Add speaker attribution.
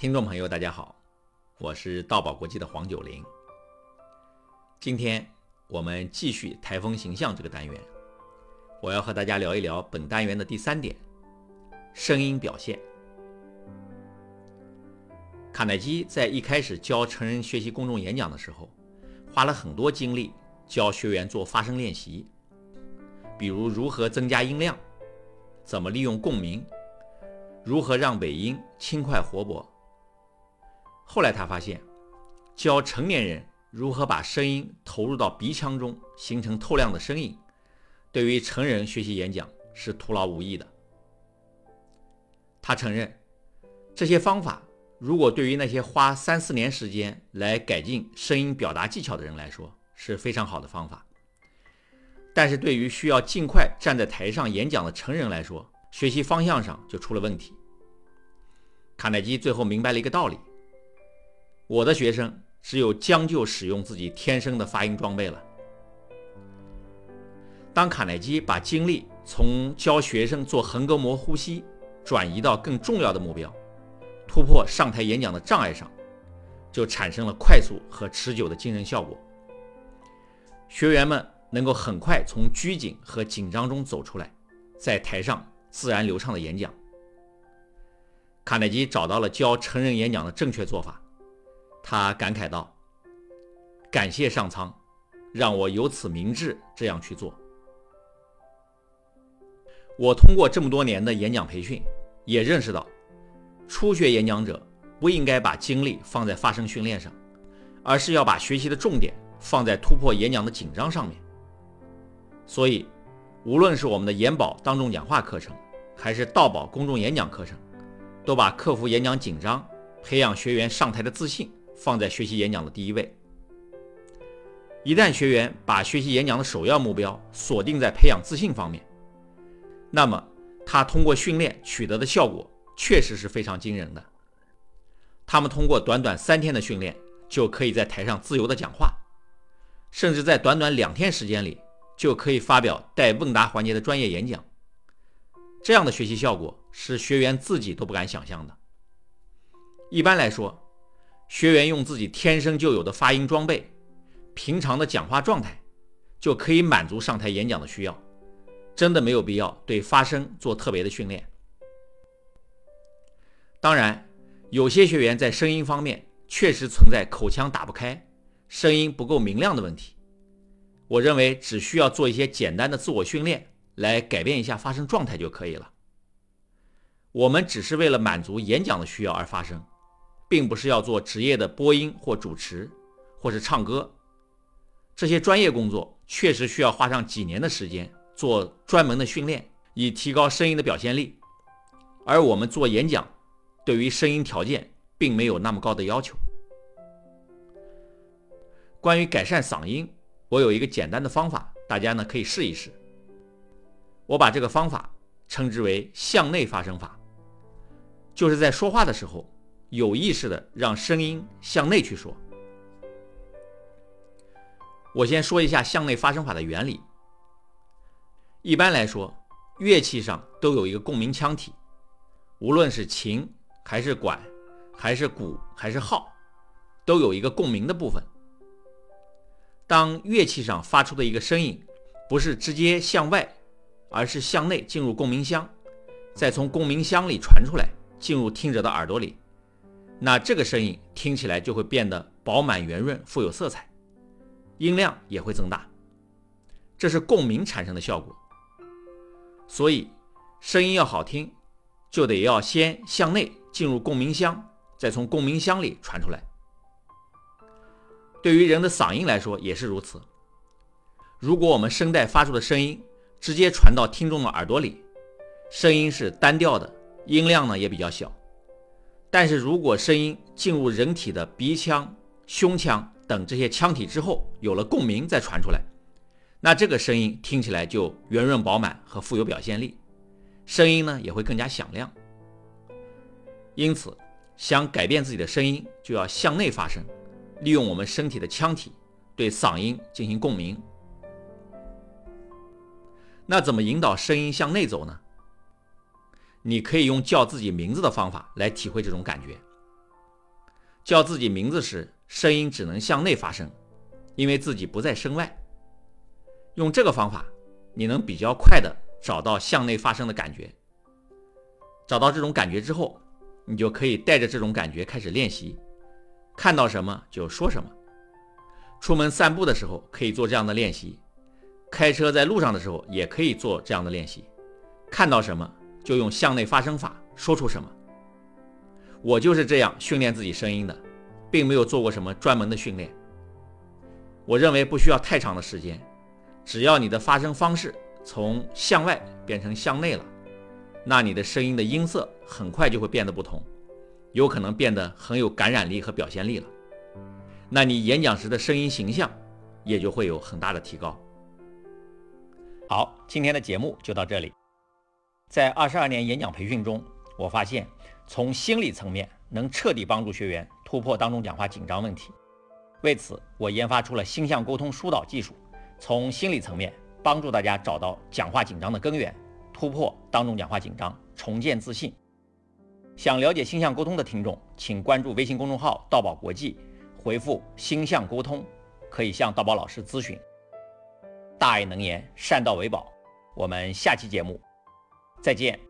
Speaker 1: 听众朋友，大家好，我是道宝国际的黄九龄。今天我们继续台风形象这个单元，我要和大家聊一聊本单元的第三点——声音表现。卡耐基在一开始教成人学习公众演讲的时候，花了很多精力教学员做发声练习，比如如何增加音量，怎么利用共鸣，如何让尾音轻快活泼。后来他发现，教成年人如何把声音投入到鼻腔中，形成透亮的声音，对于成人学习演讲是徒劳无益的。他承认，这些方法如果对于那些花三四年时间来改进声音表达技巧的人来说是非常好的方法，但是对于需要尽快站在台上演讲的成人来说，学习方向上就出了问题。卡耐基最后明白了一个道理。我的学生只有将就使用自己天生的发音装备了。当卡耐基把精力从教学生做横膈膜呼吸转移到更重要的目标——突破上台演讲的障碍上，就产生了快速和持久的精神效果。学员们能够很快从拘谨和紧张中走出来，在台上自然流畅的演讲。卡耐基找到了教成人演讲的正确做法。他感慨道：“感谢上苍，让我有此明智这样去做。我通过这么多年的演讲培训，也认识到，初学演讲者不应该把精力放在发声训练上，而是要把学习的重点放在突破演讲的紧张上面。所以，无论是我们的研保当众讲话课程，还是道宝公众演讲课程，都把克服演讲紧张、培养学员上台的自信。”放在学习演讲的第一位。一旦学员把学习演讲的首要目标锁定在培养自信方面，那么他通过训练取得的效果确实是非常惊人的。他们通过短短三天的训练，就可以在台上自由的讲话，甚至在短短两天时间里就可以发表带问答环节的专业演讲。这样的学习效果是学员自己都不敢想象的。一般来说。学员用自己天生就有的发音装备，平常的讲话状态，就可以满足上台演讲的需要，真的没有必要对发声做特别的训练。当然，有些学员在声音方面确实存在口腔打不开、声音不够明亮的问题，我认为只需要做一些简单的自我训练来改变一下发声状态就可以了。我们只是为了满足演讲的需要而发声。并不是要做职业的播音或主持，或是唱歌，这些专业工作确实需要花上几年的时间做专门的训练，以提高声音的表现力。而我们做演讲，对于声音条件并没有那么高的要求。关于改善嗓音，我有一个简单的方法，大家呢可以试一试。我把这个方法称之为向内发声法，就是在说话的时候。有意识的让声音向内去说。我先说一下向内发声法的原理。一般来说，乐器上都有一个共鸣腔体，无论是琴还是管，还是鼓还是号，都有一个共鸣的部分。当乐器上发出的一个声音不是直接向外，而是向内进入共鸣箱，再从共鸣箱里传出来，进入听者的耳朵里。那这个声音听起来就会变得饱满圆润、富有色彩，音量也会增大，这是共鸣产生的效果。所以，声音要好听，就得要先向内进入共鸣箱，再从共鸣箱里传出来。对于人的嗓音来说也是如此。如果我们声带发出的声音直接传到听众的耳朵里，声音是单调的，音量呢也比较小。但是如果声音进入人体的鼻腔、胸腔等这些腔体之后，有了共鸣再传出来，那这个声音听起来就圆润饱满和富有表现力，声音呢也会更加响亮。因此，想改变自己的声音，就要向内发声，利用我们身体的腔体对嗓音进行共鸣。那怎么引导声音向内走呢？你可以用叫自己名字的方法来体会这种感觉。叫自己名字时，声音只能向内发声，因为自己不在声外。用这个方法，你能比较快的找到向内发声的感觉。找到这种感觉之后，你就可以带着这种感觉开始练习，看到什么就说什么。出门散步的时候可以做这样的练习，开车在路上的时候也可以做这样的练习。看到什么就用向内发声法说出什么。我就是这样训练自己声音的，并没有做过什么专门的训练。我认为不需要太长的时间，只要你的发声方式从向外变成向内了，那你的声音的音色很快就会变得不同，有可能变得很有感染力和表现力了。那你演讲时的声音形象也就会有很大的提高。好，今天的节目就到这里。在二十二年演讲培训中，我发现。从心理层面能彻底帮助学员突破当众讲话紧张问题。为此，我研发出了星象沟通疏导技术，从心理层面帮助大家找到讲话紧张的根源，突破当众讲话紧张，重建自信。想了解星象沟通的听众，请关注微信公众号“道宝国际”，回复“星象沟通”，可以向道宝老师咨询。大爱能言，善道为宝。我们下期节目再见。